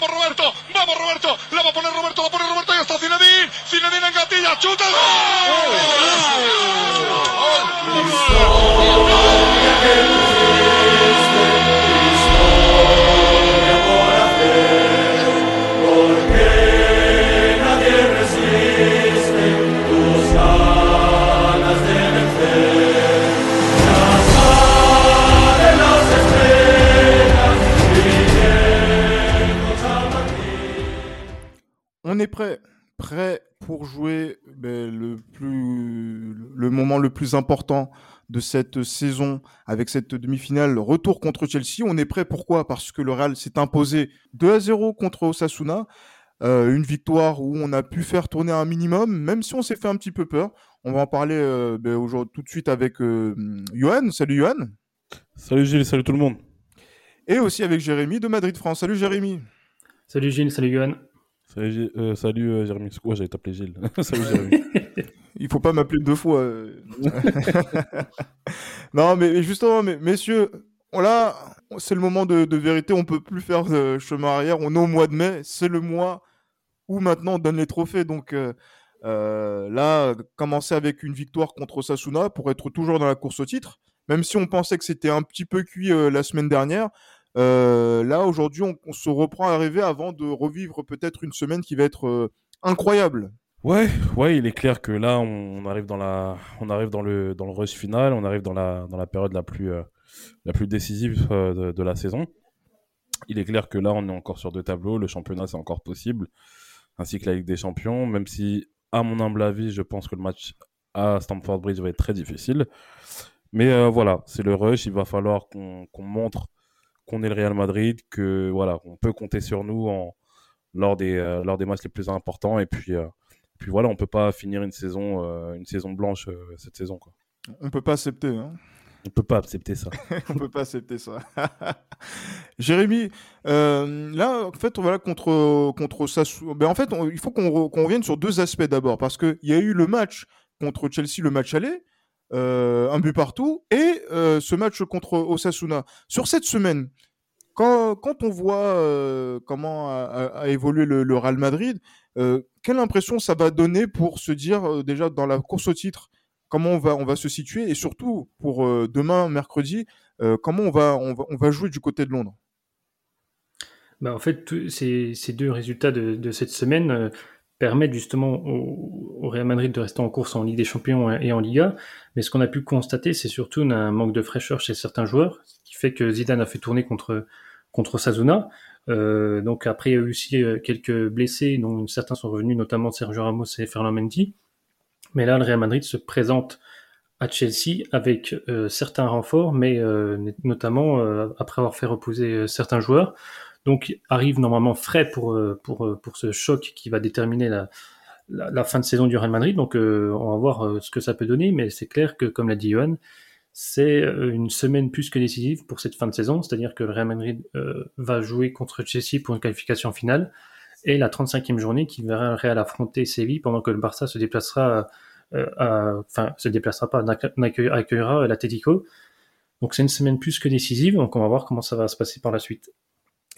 Vamos Roberto, vamos Roberto, la va a poner Roberto, la pone Roberto y está Zinedine, Zinedine en gatilla, chuta. On est prêt, prêt pour jouer ben, le, plus, le moment le plus important de cette saison avec cette demi-finale retour contre Chelsea. On est prêt pourquoi? Parce que le Real s'est imposé 2 à 0 contre Osasuna. Euh, une victoire où on a pu faire tourner un minimum, même si on s'est fait un petit peu peur. On va en parler euh, ben, aujourd'hui tout de suite avec euh, Johan. Salut Johan. Salut Gilles, salut tout le monde. Et aussi avec Jérémy de Madrid France. Salut Jérémy. Salut Gilles, salut Johan. Salut, euh, salut euh, Jérémy. Ouais, j'allais t'appeler Gilles. salut Jérémy. Il faut pas m'appeler deux fois. euh. non, mais justement, messieurs, là, c'est le moment de, vérité. On peut plus faire euh, chemin arrière. On est au mois de mai. C'est le mois où maintenant on donne les trophées. Donc euh, là, commencer avec une victoire contre Sasuna pour être toujours dans la course au titre, même si on pensait que c'était un petit peu cuit la semaine dernière. Euh, là, aujourd'hui, on, se reprend à rêver avant de revivre peut-être une semaine qui va être euh, incroyable. Ouais, ouais, il est clair que là, on arrive dans la, on arrive dans le, dans le rush final, on arrive dans la, dans la période la plus, euh, la plus décisive de, la saison. Il est clair que là, on est encore sur deux tableaux, le championnat c'est encore possible, ainsi que la Ligue des Champions, même si, à mon humble avis, je pense que le match à Stamford Bridge va être très difficile. Mais voilà, c'est le rush, il va falloir qu'on montre qu'on est le Real Madrid, que voilà, on peut compter sur nous en, lors des, euh, lors des matchs les plus importants, et puis. euh, puis voilà, on peut pas finir une saison, euh, une saison blanche cette saison. Quoi. On peut pas accepter. Hein. On peut pas accepter ça. on peut pas accepter ça. Jérémy, euh, là, en fait, on va là contre contre Sassu- Ben, en fait, on- il faut qu'on qu'on revienne sur deux aspects d'abord, parce que il y a eu le match contre Chelsea, le match aller, un but partout, et euh, ce match contre Osasuna. Sur cette semaine, quand, quand on voit euh, comment a, évolué le, Real Madrid, euh, quelle impression ça va donner pour se dire euh, déjà dans la course au titre comment on va, on va se situer et surtout pour euh, demain, mercredi, euh, comment on va, on, va, on va jouer du côté de Londres? Bah, en fait, ces, ces deux résultats de, cette semaine euh, permettent justement au, au Real Madrid de rester en course en Ligue des Champions et en Liga. Mais ce qu'on a pu constater, c'est surtout un manque de fraîcheur chez certains joueurs, ce qui fait que Zidane a fait tourner contre, contre Sazuna. Euh, donc après, il y a eu aussi euh, quelques blessés, dont certains sont revenus, notamment Sergio Ramos et Ferland Mendy. Mais là, le Real Madrid se présente à Chelsea avec euh, certains renforts, mais euh, notamment euh, après avoir fait reposer euh, certains joueurs. Donc arrive normalement frais pour, euh, pour, euh, pour ce choc qui va déterminer la, fin de saison du Real Madrid. Donc euh, on va voir ce que ça peut donner, mais c'est clair que, comme l'a dit Johan, c'est une semaine plus que décisive pour cette fin de saison, c'est-à-dire que le Real Madrid va jouer contre Chelsea pour une qualification finale, et la 35e journée qui verra le Real affronter Séville pendant que le Barça se déplacera, euh, se déplacera pas, accueillera l'Atlético. Donc c'est une semaine plus que décisive, donc on va voir comment ça va se passer par la suite.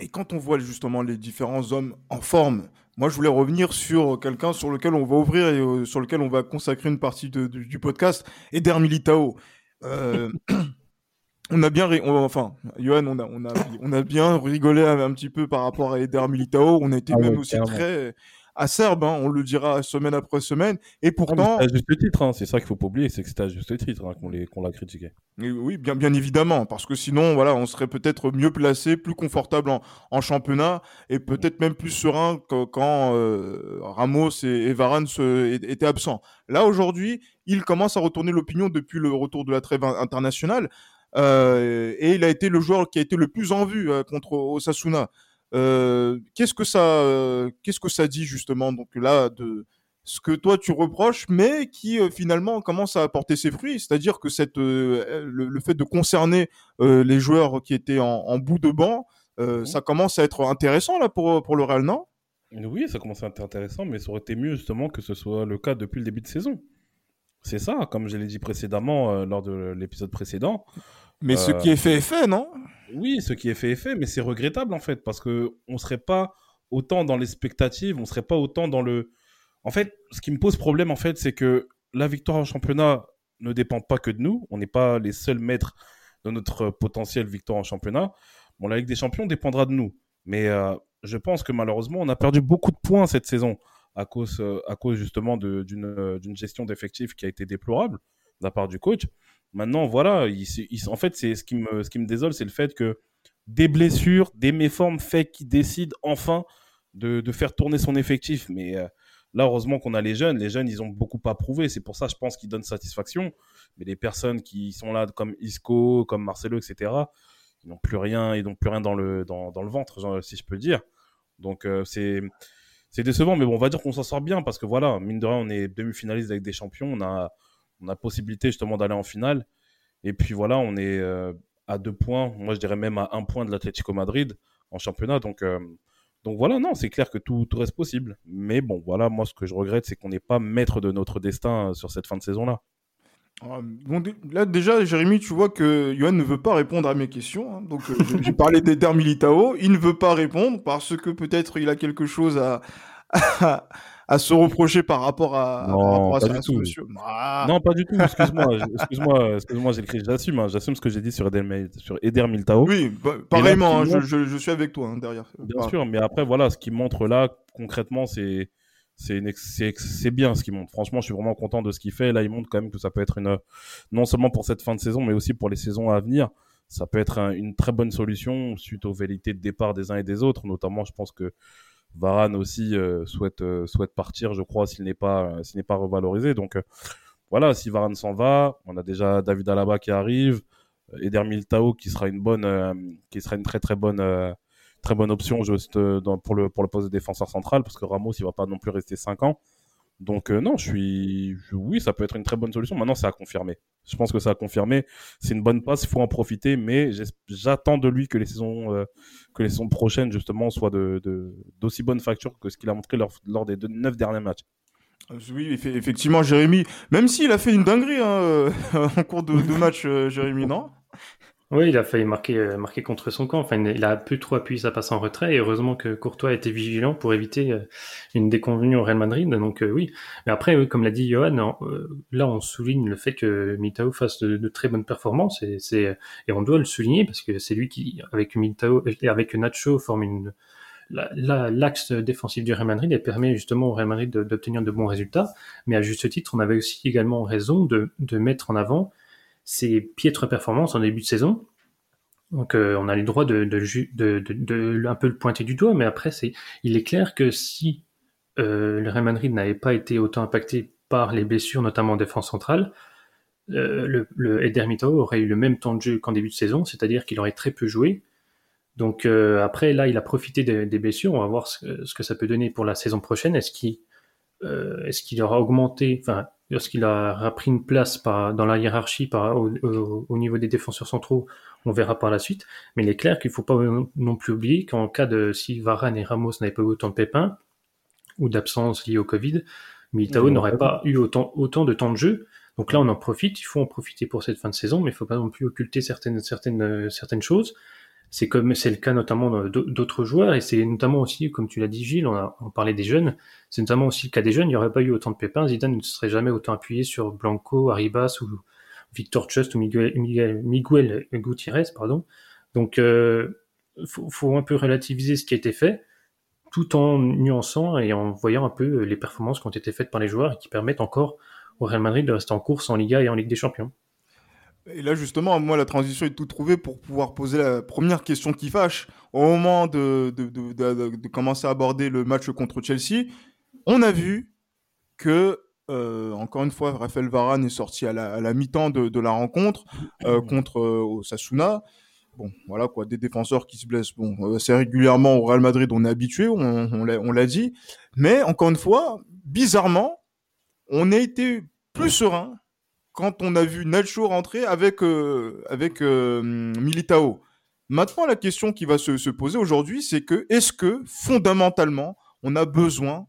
Et quand on voit justement les différents hommes en forme, moi je voulais revenir sur quelqu'un sur lequel on va ouvrir et euh, sur lequel on va consacrer une partie de- du, du podcast, Eder Militao. Euh, on a bien, on- enfin, Johan, on a, on, a, on a bien rigolé un, un petit peu par rapport à Eder Militao. On a été Ah même aussi clairement. très acerbe, hein, on le dira semaine après semaine. Et Ah, pourtant, c'était à juste titre, hein. c'est ça qu'il faut pas oublier, c'est que c'était à juste titre hein, qu'on l'a critiqué. Et oui, bien, bien évidemment, parce que sinon, voilà, on serait peut-être mieux placé, plus confortable en, en championnat, et peut-être même plus serein que- quand euh, Ramos et, et Varane se- étaient absents. Là, aujourd'hui, il commence à retourner l'opinion depuis le retour de la trêve in- internationale, euh, et il a été le joueur qui a été le plus en vue euh, contre Osasuna. Euh, qu'est-ce que ça, euh, qu'est-ce que ça dit justement donc là de ce que toi tu reproches, mais qui euh, finalement commence à apporter ses fruits, c'est-à-dire que cette, euh, le, le fait de concerner euh, les joueurs qui étaient en, en bout de banc, Mhm. ça commence à être intéressant là pour, pour le Real, non? Oui, ça commence à être intéressant, mais ça aurait été mieux justement que ce soit le cas depuis le début de saison. C'est ça, comme je l'ai dit précédemment lors de l'épisode précédent. Mais ce qui est fait est fait, non? Oui, ce qui est fait est fait, mais c'est regrettable en fait, parce que on serait pas autant dans les spectatives, on serait pas autant dans le. En fait, ce qui me pose problème, en fait, c'est que la victoire en championnat ne dépend pas que de nous. On n'est pas les seuls maîtres de notre potentiel victoire en championnat. Bon, la Ligue des Champions dépendra de nous. Mais euh, je pense que malheureusement, on a perdu beaucoup de points cette saison à cause, euh, à cause justement euh, d'une gestion d'effectifs qui a été déplorable de la part du coach. Maintenant, voilà, en fait, c'est ce qui me, ce qui me désole, c'est le fait que des blessures, des méformes fait qu'il décide enfin de, de, faire tourner son effectif. Mais là, heureusement qu'on a les jeunes. Les jeunes, ils ont beaucoup à prouver. C'est pour ça, je pense qu'ils donnent satisfaction. Mais les personnes qui sont là, comme Isco, comme Marcelo, etc., ils n'ont plus rien, ils n'ont plus rien dans le, dans, dans le ventre, si je peux dire. Donc, c'est c'est décevant, mais bon, on va dire qu'on s'en sort bien parce que voilà, mine de rien, on est demi-finaliste avec des champions, on a, on a possibilité justement d'aller en finale. Et puis voilà, on est euh, à deux points, moi je dirais même à un point de l'Atlético Madrid en championnat. Donc, euh, donc voilà, non, c'est clair que tout, tout, reste possible. Mais bon, voilà, moi ce que je regrette, c'est qu'on n'est pas maître de notre destin euh, sur cette fin de saison-là. Ah, là déjà, Jérémy, tu vois que Johan ne veut pas répondre à mes questions. Hein. donc j'ai parlé d'Eder Militao, il ne veut pas répondre parce que peut-être il a quelque chose à, se reprocher par rapport à, non, par rapport à ça, monsieur. Ah. Non, pas du tout. Excuse-moi, excuse-moi, excuse-moi, j'écris, j'assume, hein, j'assume ce que j'ai dit sur Eder, sur Eder Militao. Oui, bah, pareillement, hein, je, je, je, suis avec toi hein, derrière. Bien sûr, mais après voilà, ce qu'il montre là concrètement, c'est c'est bien ce qu'il montre. Franchement, je suis vraiment content de ce qu'il fait. Là, il montre quand même que ça peut être une non seulement pour cette fin de saison, mais aussi pour les saisons à venir. Ça peut être une très bonne solution suite aux vérités de départ des uns et des autres. Notamment, je pense que Varane aussi euh, souhaite euh, souhaite partir, je crois, s'il n'est pas s'il n'est pas revalorisé. Donc euh, voilà, si Varane s'en va, on a déjà David Alaba qui arrive, Eder Militao qui sera une bonne qui sera une très très bonne très bonne option juste euh, pour, le, pour le poste de défenseur central parce que Ramos il va pas non plus rester 5 ans. Donc euh, non, je suis oui, ça peut être une très bonne solution. Maintenant, c'est à confirmer. Je pense que ça a confirmé. C'est une bonne passe, il faut en profiter, mais j'attends de lui que les saisons euh, que les saisons prochaines justement soient de d'aussi bonne facture que ce qu'il a montré lors, des neuf derniers matchs. Oui, effectivement, Jérémy, même s'il a fait une dinguerie hein, en cours de, de match, Jérémy, non? Oui, il a failli marquer, euh, marquer contre son camp. Enfin, il a plus trop appuyé sa passe en retrait. Et heureusement que Courtois était vigilant pour éviter euh, une déconvenue au Real Madrid. Donc euh, oui. Mais après, comme l'a dit Johan, là on souligne le fait que Mitao fasse de, très bonnes performances. Et, c'est, et on doit le souligner parce que c'est lui qui, avec Mitao et avec Nacho, forme une, l'axe défensif du Real Madrid et permet justement au Real Madrid d'obtenir de, bons résultats. Mais à juste titre, on avait aussi également raison de, de mettre en avant ses piètres performances en début de saison. Donc euh, on a le droit de, de, un peu le pointer du doigt, mais après il est clair que si euh, le Real Madrid n'avait pas été autant impacté par les blessures, notamment en défense centrale, euh, le, le aurait eu le même temps de jeu qu'en début de saison, c'est-à-dire qu'il aurait très peu joué. Donc après là, il a profité des, blessures. On va voir ce, que ça peut donner pour la saison prochaine. Est-ce qu'il aura augmenté, lorsqu'il a pris une place par, dans la hiérarchie par, au, niveau des défenseurs centraux, on verra par la suite. Mais il est clair qu'il ne faut pas non plus oublier qu'en cas de si Varane et Ramos n'avaient pas eu autant de pépins ou d'absence liée au Covid, Militao n'aurait pas eu autant, autant de temps de jeu. Donc là, on en profite. Il faut en profiter pour cette fin de saison, mais il ne faut pas non plus occulter certaines, certaines, certaines choses. C'est comme c'est le cas notamment d'autres joueurs et c'est notamment aussi, comme tu l'as dit Gilles, on, a, on parlait des jeunes, c'est notamment aussi le cas des jeunes. Il n'y aurait pas eu autant de pépins. Zidane ne serait jamais autant appuyé sur Blanco, Arribas ou Victor Just ou Miguel, Miguel, Gutiérrez, pardon. Donc, euh, faut, faut un peu relativiser ce qui a été fait, tout en nuançant et en voyant un peu les performances qui ont été faites par les joueurs et qui permettent encore au Real Madrid de rester en course en Liga et en Ligue des Champions. Et là, justement, moi, la transition est tout trouvée pour pouvoir poser la première question qui fâche. Au moment de, de, de, de commencer à aborder le match contre Chelsea, on a vu que, euh, encore une fois, Raphaël Varane est sorti à la, la mi-temps de, la rencontre euh, contre euh, Osasuna. Bon, voilà quoi, des défenseurs qui se blessent. Bon, euh, c'est régulièrement au Real Madrid, on est habitué, on, on l'a dit. Mais encore une fois, bizarrement, on a été plus serein quand on a vu Nacho rentrer avec, euh, avec euh, Militao. Maintenant, la question qui va se, se poser aujourd'hui, c'est que est-ce que fondamentalement, on a besoin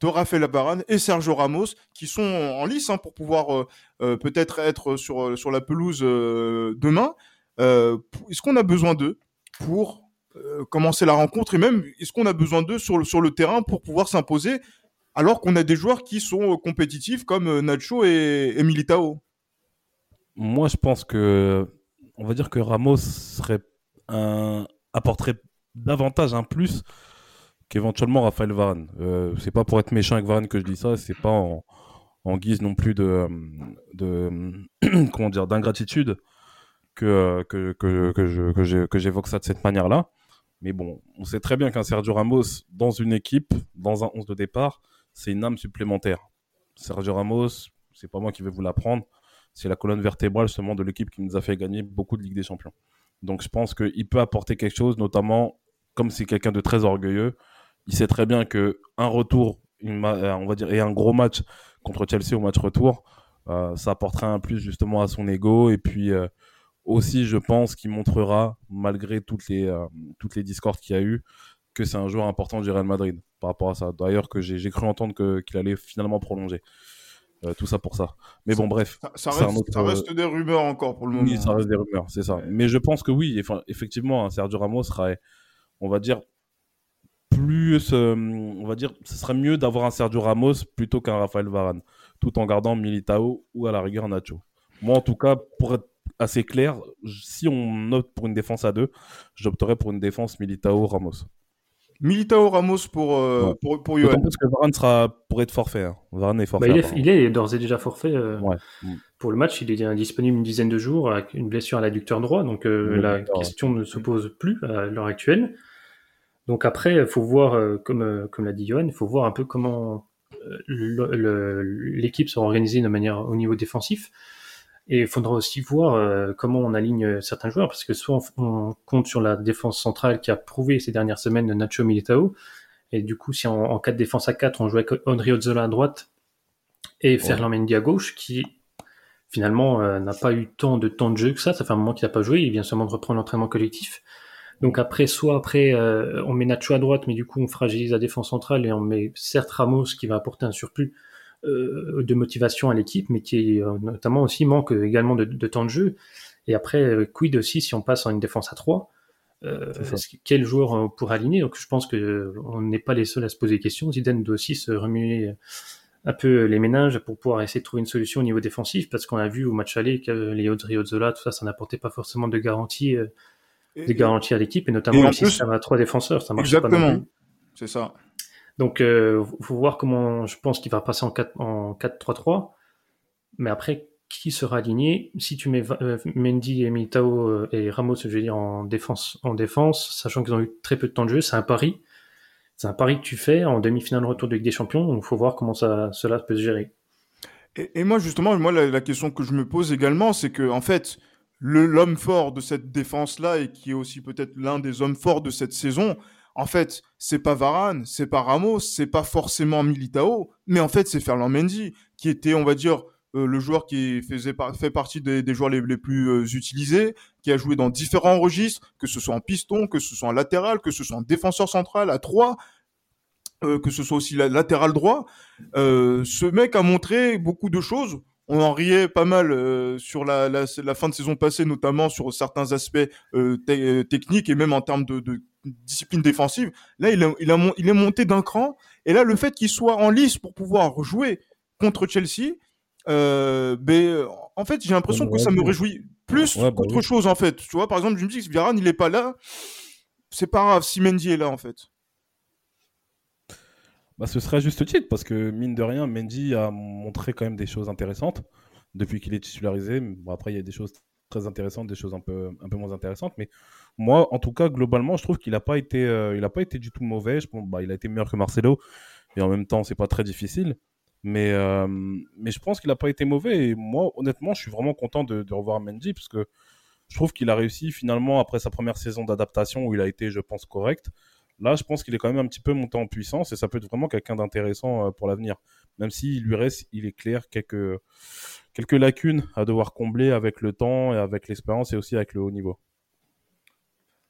de Rafael Varane et Sergio Ramos qui sont en lice hein, pour pouvoir euh, peut-être être sur, sur la pelouse demain. Est-ce qu'on a besoin d'eux pour commencer la rencontre et même est-ce qu'on a besoin d'eux sur sur le terrain pour pouvoir s'imposer alors qu'on a des joueurs qui sont compétitifs comme Nacho et, et Militao Moi, je pense que on va dire que Ramos apporterait davantage un plus qu'éventuellement Raphaël Varane. Euh, c'est pas pour être méchant avec Varane que je dis ça, c'est pas en, guise non plus de, de comment dire d'ingratitude que, que, que, que, que j'évoque ça de cette manière-là. Mais bon, on sait très bien qu'un Sergio Ramos dans une équipe, dans un 11 de départ, c'est une âme supplémentaire. Sergio Ramos, c'est pas moi qui vais vous l'apprendre, c'est la colonne vertébrale seulement de l'équipe qui nous a fait gagner beaucoup de Ligue des Champions. Donc je pense qu'il peut apporter quelque chose, notamment comme c'est quelqu'un de très orgueilleux. Il sait très bien que un retour, euh, on va dire, et un gros match contre Chelsea au match retour, euh, ça apportera un plus justement à son ego. Et puis euh, aussi, je pense qu'il montrera, malgré toutes les, toutes les discordes qu'il y a eu, que c'est un joueur important du Real Madrid par rapport à ça. D'ailleurs, que j'ai cru entendre qu'il allait finalement prolonger. Euh, tout ça pour ça. Mais bon, bref. Ça, reste, des rumeurs encore pour le moment. Oui, ça reste des rumeurs, c'est ça. Mais je pense que oui, enfin, effectivement, Sergio Ramos serait, on va dire, plus, euh, on va dire, ce serait mieux d'avoir un Sergio Ramos plutôt qu'un Rafael Varane, tout en gardant Militao ou à la rigueur Nacho. Moi, en tout cas, pour être assez clair, si on opte pour une défense à deux, j'opterais pour une défense Militao-Ramos. Militao Ramos pour, euh, pour, pour Johan. Parce que Varane sera, pour être forfait. Hein. Varane est forfait. Bah, il, est, d'ores et déjà forfait. Euh, pour le match, il est disponible une dizaine de jours avec une blessure à l'adducteur droit. Donc euh, la question ne se pose plus à l'heure actuelle. Donc après, il faut voir, comme, comme l'a dit Johan, il faut voir un peu comment l'équipe sera organisée de manière au niveau défensif. Et il faudra aussi voir euh, comment on aligne euh, certains joueurs, parce que soit on, compte sur la défense centrale qui a prouvé ces dernières semaines de Nacho Militao, et du coup, si en, en 4 défense à 4, on jouait avec André Ozzola à droite et Ferland Mendy à gauche, qui finalement euh, n'a pas eu tant de temps de jeu que ça, ça fait un moment qu'il n'a pas joué, il vient seulement de reprendre l'entraînement collectif. Donc après, soit après, on met Nacho à droite, mais du coup, on fragilise la défense centrale et on met certes Ramos qui va apporter un surplus, de motivation à l'équipe, mais qui euh, notamment aussi manque également de, temps de jeu. Et après, euh, quid aussi si on passe en une défense à 3 quel joueur on pourrait aligner? Donc je pense que on n'est pas les seuls à se poser des questions. Zidane doit aussi se remuer un peu les ménages pour pouvoir essayer de trouver une solution au niveau défensif, parce qu'on a vu au match aller que les Odriozola, tout ça, ça n'apportait pas forcément de garantie, des garanties à l'équipe, et notamment si ça va à trois défenseurs, ça marche pas non plus. C'est ça. Donc, il euh, faut voir comment je pense qu'il va passer en 4-3-3. Mais après, qui sera aligné? Si tu mets euh, Mendy et Militao euh, et Ramos, je veux dire, en défense, en défense sachant qu'ils ont eu très peu de temps de jeu, c'est un pari. C'est un pari que tu fais en demi-finale retour de Ligue des Champions. Il faut voir comment cela peut se gérer. Et, moi, justement, moi, la, question que je me pose également, c'est que, en fait, l'homme fort de cette défense-là, et qui est aussi peut-être l'un des hommes forts de cette saison, en fait, c'est pas Varane, c'est pas Ramos, c'est pas forcément Militao, mais en fait, c'est Ferland Mendy, qui était, on va dire, euh, le joueur qui faisait fait partie des, joueurs les, plus euh, utilisés, qui a joué dans différents registres, que ce soit en piston, que ce soit en latéral, que ce soit en défenseur central à 3, euh, que ce soit aussi la, latéral droit. ce mec a montré beaucoup de choses. On en riait pas mal sur la, fin de saison passée, notamment sur certains aspects techniques et même en termes de discipline défensive. Là, il, a, il, il est monté d'un cran. Et là, le fait qu'il soit en lice pour pouvoir jouer contre Chelsea, euh, ben, en fait, j'ai l'impression que ça me réjouit plus bah qu'autre chose, en fait. Tu vois, par exemple, je me dis que Varane, il est pas là. C'est pas grave si Mendy est là, en fait. Bah, ce serait juste titre, parce que mine de rien, Mendy a montré quand même des choses intéressantes depuis qu'il est titularisé. Bon, après, il y a des choses très intéressantes, des choses un peu, un peu moins intéressantes. Mais moi, en tout cas, globalement, je trouve qu'il n'a pas, été, euh, il pas été du tout mauvais. Bah, il a été meilleur que Marcelo. Et en même temps, c'est pas très difficile. Mais, euh, mais je pense qu'il n'a pas été mauvais. Et moi, honnêtement, je suis vraiment content de, de revoir Mendy parce que je trouve qu'il a réussi finalement après sa première saison d'adaptation où il a été, je pense, correct. Là, je pense qu'il est quand même un petit peu monté en puissance et ça peut être vraiment quelqu'un d'intéressant euh, pour l'avenir. Même s'il lui reste, il est clair, quelques, quelques lacunes à devoir combler avec le temps et avec l'expérience et aussi avec le haut niveau.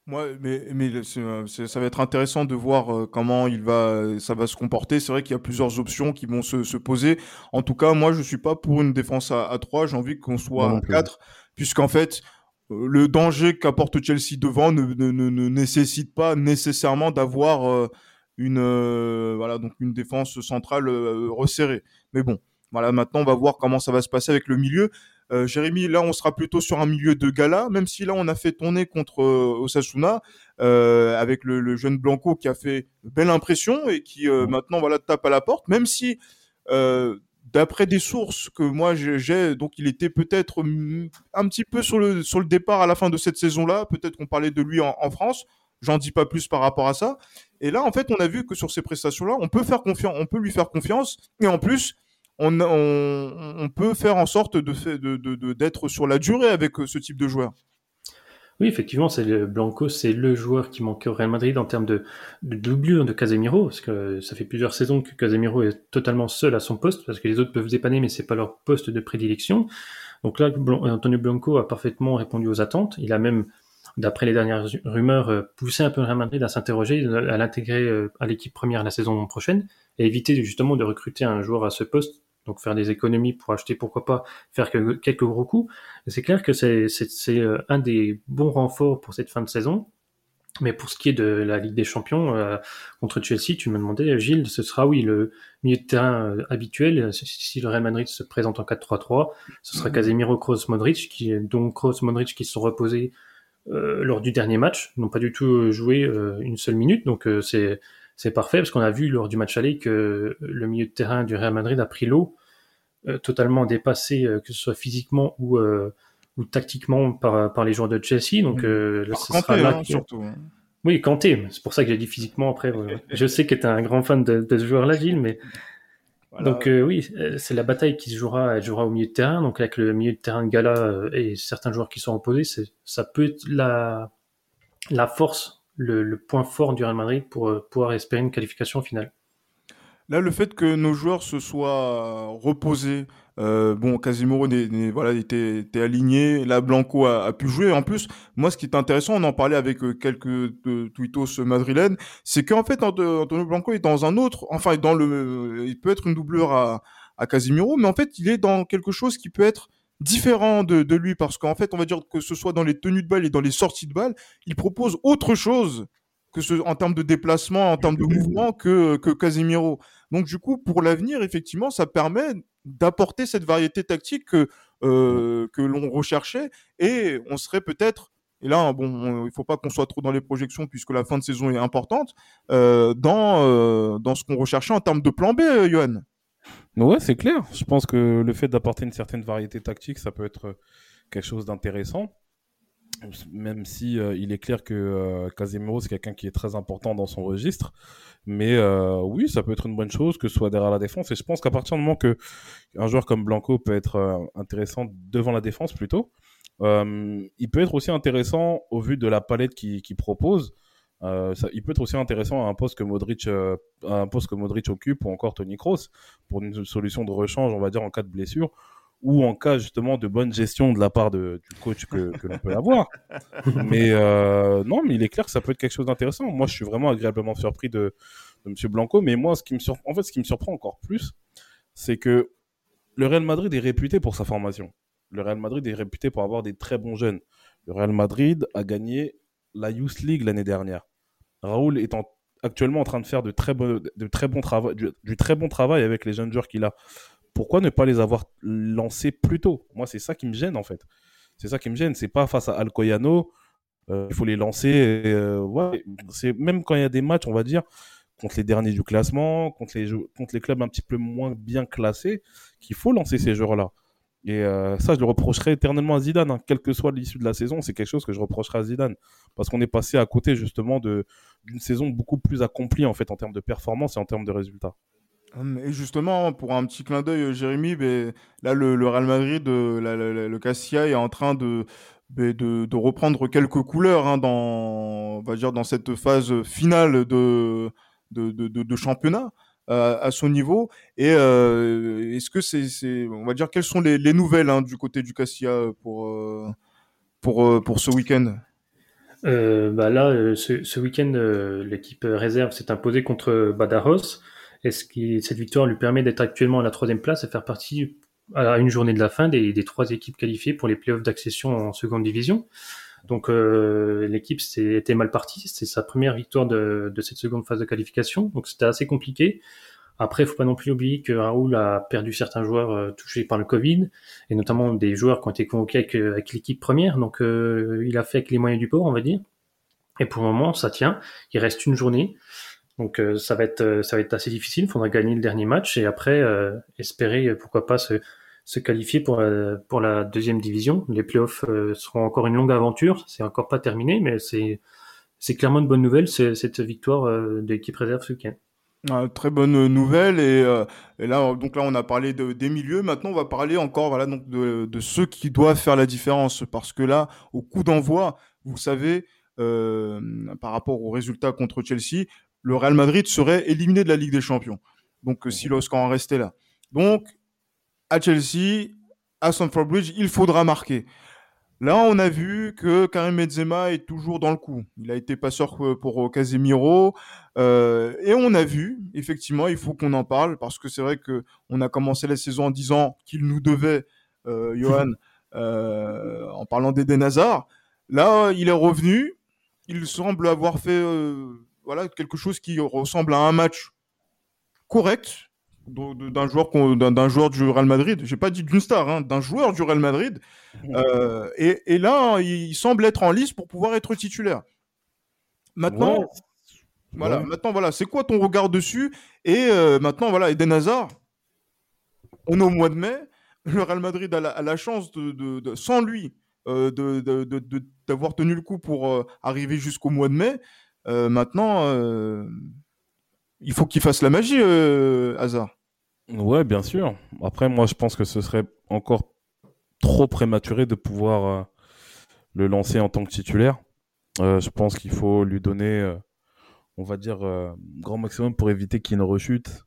Moi, mais, mais ça va être intéressant de voir euh, comment il va, ça va se comporter. C'est vrai qu'il y a plusieurs options qui vont se, se, poser. En tout cas, moi, je suis pas pour une défense à, à 3. J'ai envie qu'on soit à 4, puisqu'en fait, le danger qu'apporte Chelsea devant ne, ne, ne, nécessite pas nécessairement d'avoir une voilà donc une défense centrale resserrée. Mais bon, voilà, maintenant on va voir comment ça va se passer avec le milieu. Euh, Jérémy, là, on sera plutôt sur un milieu de gala, même si là, on a fait tourner contre euh, Osasuna euh, avec le, jeune Blanco qui a fait belle impression et qui maintenant voilà tape à la porte, même si d'après des sources que moi j'ai, donc il était peut-être un petit peu sur le sur le départ à la fin de cette saison-là. Peut-être qu'on parlait de lui en, en France. J'en dis pas plus par rapport à ça. Et là, en fait, on a vu que sur ces prestations-là, on peut faire confiance, on peut lui faire confiance. Et en plus, on, peut faire en sorte de, d'être sur la durée avec euh, ce type de joueur. Oui, effectivement, c'est le Blanco, c'est le joueur qui manquait au Real Madrid en termes de, de doublure de Casemiro, parce que ça fait plusieurs saisons que Casemiro est totalement seul à son poste, parce que les autres peuvent dépanner, mais c'est pas leur poste de prédilection. Donc là, Antonio Blanco a parfaitement répondu aux attentes. Il a même, d'après les dernières rumeurs, euh, poussé un peu le Real Madrid à s'interroger, à l'intégrer euh, à l'équipe première la saison prochaine, et éviter justement de recruter un joueur à ce poste donc faire des économies pour acheter, pourquoi pas, faire quelques gros coups. C'est clair que c'est euh, un des bons renforts pour cette fin de saison. Mais pour ce qui est de la Ligue des Champions euh, contre Chelsea, tu me demandais, Gilles, ce sera oui le milieu de terrain euh, habituel. Si le Real Madrid se présente en 4-3-3, ce sera Casemiro, Kroos, Modric, qui donc Kroos, Modric qui se sont reposés lors du dernier match, n'ont pas du tout joué une seule minute. Donc c'est c'est parfait parce qu'on a vu lors du match aller que le milieu de terrain du Real Madrid a pris l'eau, euh, totalement dépassé, euh, que ce soit physiquement ou, euh, ou tactiquement par, par les joueurs de Chelsea. Donc, là, ce sera là hein, surtout. Hein. Oui, Kanté, c'est pour ça que j'ai dit physiquement après. je sais que tu es un grand fan de, ce joueur-là, Gilles, mais. Donc oui, c'est la bataille qui se jouera, elle jouera au milieu de terrain. Donc avec le milieu de terrain de Gala et certains joueurs qui sont opposés, ça peut être la, la force le, point fort du Real Madrid pour euh, pouvoir espérer une qualification finale. Là, le fait que nos joueurs se soient reposés, euh, bon, Casimiro voilà, était, était, aligné, là, Blanco a, pu jouer. En plus, moi, ce qui est intéressant, on en parlait avec euh, quelques euh, tweetos madrilènes, c'est qu'en fait, Antonio Blanco est dans un autre, enfin, dans le, il peut être une doubleur à, à Casimiro, mais en fait, il est dans quelque chose qui peut être différent de, de lui parce qu'en fait, on va dire que ce soit dans les tenues de balle et dans les sorties de balle, il propose autre chose que ce, en termes de déplacement, en termes de mouvement que, que Casemiro. Donc du coup, pour l'avenir, effectivement, ça permet d'apporter cette variété tactique que, euh, que l'on recherchait et on serait peut-être et là, bon, il faut pas qu'on soit trop dans les projections puisque la fin de saison est importante, euh, dans, euh, dans ce qu'on recherchait en termes de plan B, Johan. Ouais, c'est clair. Je pense que le fait d'apporter une certaine variété tactique, ça peut être quelque chose d'intéressant. Même si euh, il est clair que euh, Casemiro c'est quelqu'un qui est très important dans son registre, mais euh, oui, ça peut être une bonne chose que ce soit derrière la défense. Et je pense qu'à partir du moment que un joueur comme Blanco peut être intéressant devant la défense plutôt, il peut être aussi intéressant au vu de la palette qu'il propose. Euh, ça, il peut être aussi intéressant à un poste que Modric, euh, un poste que Modric occupe ou encore Tony Kroos pour une solution de rechange, on va dire en cas de blessure ou en cas justement de bonne gestion de la part de, du coach que, que l'on peut avoir. mais euh, non, mais il est clair que ça peut être quelque chose d'intéressant. Moi, je suis vraiment agréablement surpris de, de Monsieur Blanco. Mais moi, ce qui me surprend, en fait, ce qui me surprend encore plus, c'est que le Real Madrid est réputé pour sa formation. Le Real Madrid est réputé pour avoir des très bons jeunes. Le Real Madrid a gagné la Youth League l'année dernière. Raoul est actuellement en train de faire de très, bon, travail, du, très bon travail avec les jeunes joueurs qu'il a. Pourquoi ne pas les avoir lancés plus tôt? Moi, c'est ça qui me gêne en fait. C'est ça qui me gêne. C'est pas face à Alcoyano, euh, il faut les lancer. Euh, même quand il y a des matchs, on va dire, contre les derniers du classement, contre les, contre les clubs un petit peu moins bien classés, qu'il faut lancer ces joueurs-là. Et euh, ça, je le reprocherai éternellement à Zidane, hein. quelle que soit l'issue de la saison, c'est quelque chose que je reprocherai à Zidane, parce qu'on est passé à côté justement d'une saison beaucoup plus accomplie en fait en termes de performance et en termes de résultats. Et justement, pour un petit clin d'œil, euh, Jérémy, ben, là, le, Real Madrid, euh, le Cassia est en train de, ben, de, de, reprendre quelques couleurs hein, dans, va dire, dans cette phase finale de, de championnat. Euh, à son niveau. Et euh, est-ce que c'est, on va dire, quelles sont les, les nouvelles hein, du côté du Cassia pour, euh, pour, pour ce week-end? Bah là, ce, ce week-end, l'équipe réserve s'est imposée contre Badajoz. Est-ce que cette victoire lui permet d'être actuellement à la troisième place et faire partie à une journée de la fin des, des trois équipes qualifiées pour les playoffs d'accession en seconde division? Donc euh, l'équipe était mal partie. C'était sa première victoire de, de, cette seconde phase de qualification. Donc c'était assez compliqué. Après, il faut pas non plus oublier que Raoul a perdu certains joueurs euh, touchés par le Covid, et notamment des joueurs qui ont été convoqués avec, euh, avec l'équipe première. Donc euh, il a fait avec les moyens du port, on va dire. Et pour le moment, ça tient. Il reste une journée. Donc ça va être ça va être assez difficile. Il faudra gagner le dernier match et après espérer pourquoi pas se, se qualifier pour la, pour la deuxième division. Les playoffs euh, seront encore une longue aventure. C'est encore pas terminé, mais c'est c'est clairement une bonne nouvelle, cette victoire euh, de l'équipe réserve ce week-end. Ah, très bonne nouvelle et, euh, et, là donc là on a parlé de, des milieux maintenant on va parler encore voilà donc de, de, ceux qui doivent faire la différence parce que là au coup d'envoi vous savez euh, par rapport au résultat contre Chelsea le Real Madrid serait éliminé de la Ligue des Champions donc si lorsqu'on en restait là donc à Chelsea, à Stamford Bridge, il faudra marquer. Là, on a vu que Karim Benzema est toujours dans le coup. Il a été passeur pour Casemiro. Euh, et on a vu, effectivement, il faut qu'on en parle, parce que c'est vrai que on a commencé la saison en disant qu'il nous devait, euh, Johan, euh, en parlant d'Eden Hazard. Là, il est revenu. Il semble avoir fait euh, voilà, quelque chose qui ressemble à un match correct, d'un joueur d'un joueur du Real Madrid. J'ai pas dit d'une star, hein, d'un joueur du Real Madrid. Euh, et, et, là, il semble être en lice pour pouvoir être titulaire. Maintenant, ouais. voilà. Ouais. Maintenant, voilà. C'est quoi ton regard dessus? Et euh, maintenant, voilà, Eden Hazard. On est au mois de mai. Le Real Madrid a la, a la chance de, de, de, sans lui, euh, d'avoir tenu le coup pour arriver jusqu'au mois de mai. Maintenant il faut qu'il fasse la magie, euh, Hazard. Ouais, bien sûr. Après, moi, je pense que ce serait encore trop prématuré de pouvoir euh, le lancer en tant que titulaire. Euh, je pense qu'il faut lui donner, euh, on va dire, euh, grand maximum pour éviter qu'il une rechute.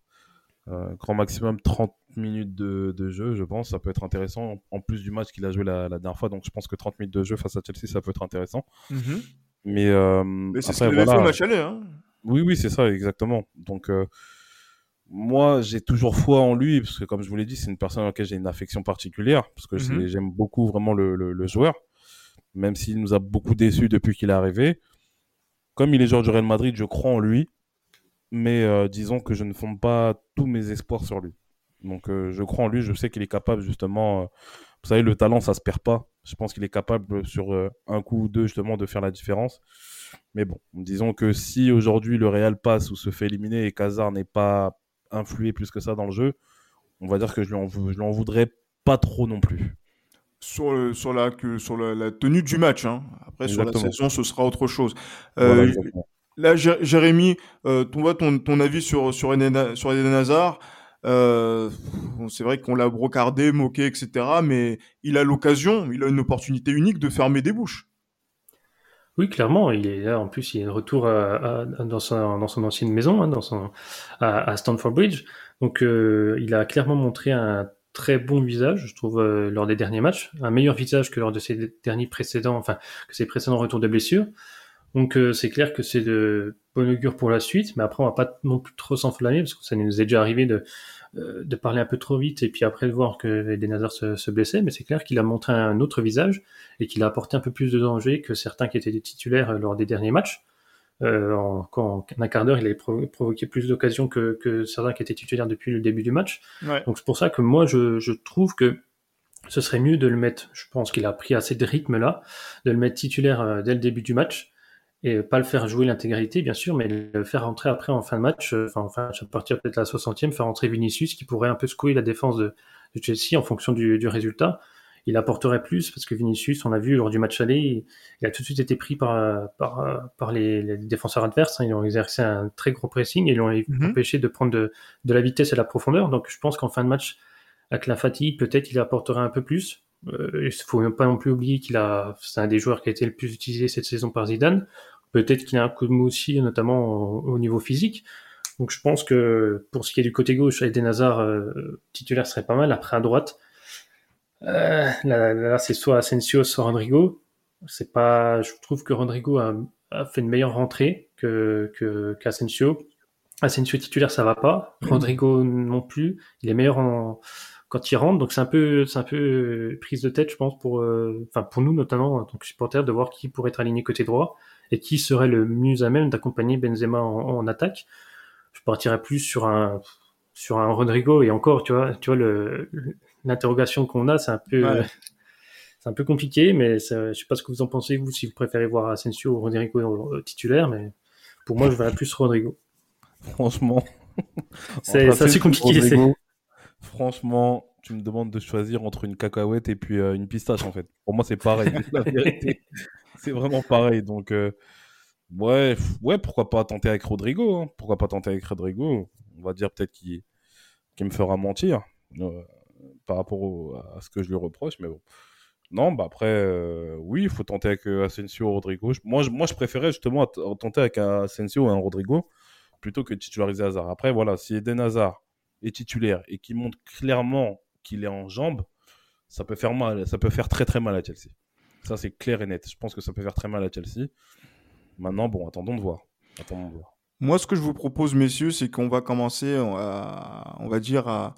Euh, grand maximum 30 minutes de, de, jeu, je pense. Ça peut être intéressant. En plus du match qu'il a joué la, la, dernière fois. Donc, je pense que 30 minutes de jeu face à Chelsea, ça peut être intéressant. Mm -hmm. Mais, euh, Mais c'est ce qu'il voilà. fait au match aller. Hein. Oui, oui, c'est ça, exactement. Donc, euh, moi, j'ai toujours foi en lui, parce que comme je vous l'ai dit, c'est une personne à laquelle j'ai une affection particulière, parce que mm -hmm. j'aime beaucoup vraiment le, le, le, joueur, même s'il nous a beaucoup déçus depuis qu'il est arrivé. Comme il est joueur du Real Madrid, je crois en lui, mais euh, disons que je ne fonde pas tous mes espoirs sur lui. Donc, euh, je crois en lui, je sais qu'il est capable justement. Vous savez, le talent, ça se perd pas. Je pense qu'il est capable sur un coup ou deux justement de faire la différence. Mais bon, disons que si aujourd'hui le Real passe ou se fait éliminer et qu'Hazard n'est pas influé plus que ça dans le jeu, on va dire que je lui en, je lui en voudrais pas trop non plus. Sur, le, sur, la, que, sur la, la, tenue du match, hein. après exactement. sur la saison, ce sera autre chose. Euh, voilà, là, Jérémy, euh, ton, ton, ton avis sur, sur, Eden, sur Eden Hazard euh, c'est vrai qu'on l'a brocardé, moqué, etc. Mais il a l'occasion, il a une opportunité unique de fermer des bouches. Oui, clairement, il est là. En plus, il est de retour à, à, dans, son, dans son ancienne maison, hein, dans son, à, à, Stanford Bridge. Donc, euh, il a clairement montré un très bon visage, je trouve, euh, lors des derniers matchs, un meilleur visage que lors de ses derniers précédents, enfin, que ses précédents retours de blessure. Donc, euh, c'est clair que c'est de bon augure pour la suite, mais après, on va pas non plus trop s'enflammer parce que ça nous est déjà arrivé de de parler un peu trop vite et puis après de voir que Eden Hazard se, se blessait, mais c'est clair qu'il a montré un autre visage et qu'il a apporté un peu plus de danger que certains qui étaient des titulaires lors des derniers matchs. Euh, en, quand, en un quart d'heure, il avait provoqué plus d'occasions que, que, certains qui étaient titulaires depuis le début du match. Ouais. Donc c'est pour ça que moi, je, je, trouve que ce serait mieux de le mettre, je pense qu'il a pris assez de rythme là, de le mettre titulaire euh, dès le début du match et pas le faire jouer l'intégralité, bien sûr, mais le faire rentrer après en fin de match, euh, enfin, en fin à partir peut-être la 60e, faire rentrer Vinicius qui pourrait un peu secouer la défense de, de Chelsea en fonction du, du, résultat. Il apporterait plus parce que Vinicius, on l'a vu lors du match aller, il, il, a tout de suite été pris par, par, par les, les défenseurs adverses. Hein. Ils ont exercé un très gros pressing et ils l'ont -hmm. empêché de prendre de, de, la vitesse et de la profondeur. Donc je pense qu'en fin de match, avec la fatigue, peut-être il apporterait un peu plus. Euh, il faut pas non plus oublier qu'il a, c'est un des joueurs qui a été le plus utilisé cette saison par Zidane. Peut-être qu'il a un coup de mou aussi, notamment au, au, niveau physique. Donc je pense que pour ce qui est du côté gauche, Eden Hazard euh, titulaire serait pas mal. Après à droite, euh, là, là c'est soit Asensio, soit Rodrigo. C'est pas, je trouve que Rodrigo a, a fait une meilleure rentrée que qu'Asensio. Asensio titulaire, ça va pas. Rodrigo non plus. Il est meilleur en, quand il rentre. Donc c'est un peu, c'est un peu prise de tête, je pense, pour, enfin pour nous notamment, en tant que supporters, de voir qui pourrait être aligné côté droit et qui serait le mieux à même d'accompagner Benzema en, attaque. Je partirais plus sur un sur un Rodrigo et encore, tu vois, tu vois le l'interrogation qu'on a, c'est un peu c'est un peu compliqué, mais je sais pas ce que vous en pensez vous si vous préférez voir Asensio ou Rodrigo titulaire, mais pour moi je verrais plus Rodrigo. Franchement, c'est assez compliqué. Franchement, tu me demandes de choisir entre une cacahuète et puis euh, une pistache en fait. Pour moi c'est pareil, c'est vraiment pareil. Donc, euh, ouais, ouais, pourquoi pas tenter avec Rodrigo hein. Pourquoi pas tenter avec Rodrigo On va dire peut-être qu'il me fera mentir euh, par rapport à ce que je lui reproche, mais bon. Non, bah après, oui, il faut tenter avec Asensio ou Rodrigo. Moi, je, moi, je préférais justement tenter avec Asensio ou un Rodrigo plutôt que titulariser Hazard. Après, voilà, si Eden Hazard titulaire et qu'il montre clairement qu'il est en jambes, ça peut faire mal, ça peut faire très très mal à Chelsea. Ça, c'est clair et net. Je pense que ça peut faire très mal à Chelsea. Maintenant, bon, attendons de voir. Attendons de voir. Moi, ce que je vous propose, messieurs, c'est qu'on va commencer, à, on va dire, à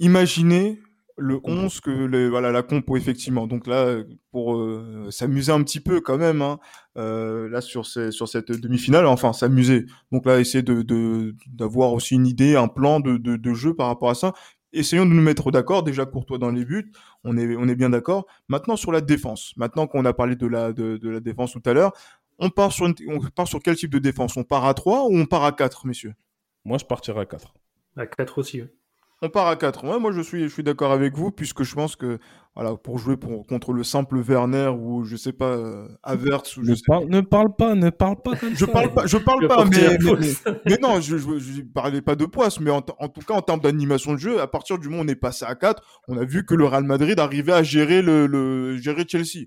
imaginer le 11 que le, voilà, la compo, effectivement. Donc là, pour euh, s'amuser un petit peu quand même, hein, euh, là, sur, ces, sur cette demi-finale, enfin, s'amuser. Donc là, essayer d'avoir de, d'avoir aussi une idée, un plan de, de, de, jeu par rapport à ça essayons de nous mettre d'accord. Déjà, Courtois dans les buts, on est, on est bien d'accord. Maintenant, sur la défense, maintenant qu'on a parlé de la, de, la défense tout à l'heure, on part, sur on part sur quel type de défense? On part à 3 ou on part à 4, messieurs? Moi, je partirai à 4. À 4 aussi. On part à 4. Ouais, moi, je suis, je suis d'accord avec vous, puisque je pense que voilà, pour jouer pour, contre le simple Werner ou je sais pas, euh, Avertz. Ou ne, ne parle pas, ne parle pas comme je ça. Parle pas, je parle pas, mais, mais, non, je, je, parlais pas de poisse, mais en, tout cas, en termes d'animation de jeu, à partir du moment où on est passé à 4, on a vu que le Real Madrid arrivait à gérer, le, le gérer Chelsea.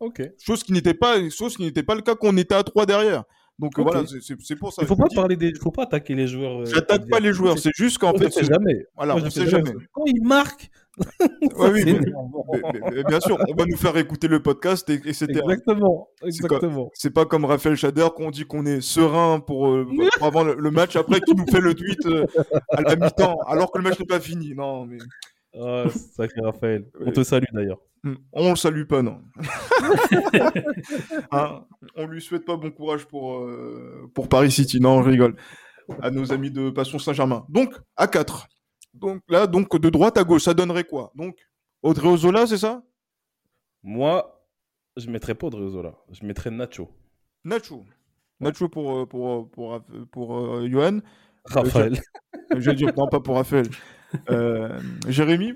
Ok. Chose qui n'était pas, chose qui n'était pas le cas qu'on était à 3 derrière. Donc voilà, c'est pour ça. Il faut pas parler des, faut pas attaquer les joueurs. Euh, J'attaque pas les joueurs, c'est juste qu'en fait, jamais. Voilà, on sait jamais. Quand ils marquent. oui, bien sûr, on va nous faire écouter le podcast, et, etc. Exactement, exactement. C'est pas comme Raphaël Chader qu'on dit qu'on est serein pour, euh, pour avant le, match, après qui nous fait le tweet euh, à la mi-temps, alors que le match n'est pas fini. Non, mais. Oh, sacré Raphaël. On te salue d'ailleurs. Hmm. On le salue pas, non. hein on lui souhaite pas bon courage pour, euh, pour Paris City. Non, on rigole. À nos amis de Passion Saint-Germain. Donc, à 4. Donc là, donc de droite à gauche, ça donnerait quoi? Donc, Audrey Ozola, c'est ça? Moi, je mettrais pas Audrey Ozola. Je mettrais Nacho. Nacho. Nacho pour, euh, pour, pour, pour, euh, Johan. Raphaël. je vais dire, non, pas pour Raphaël. Jérémy?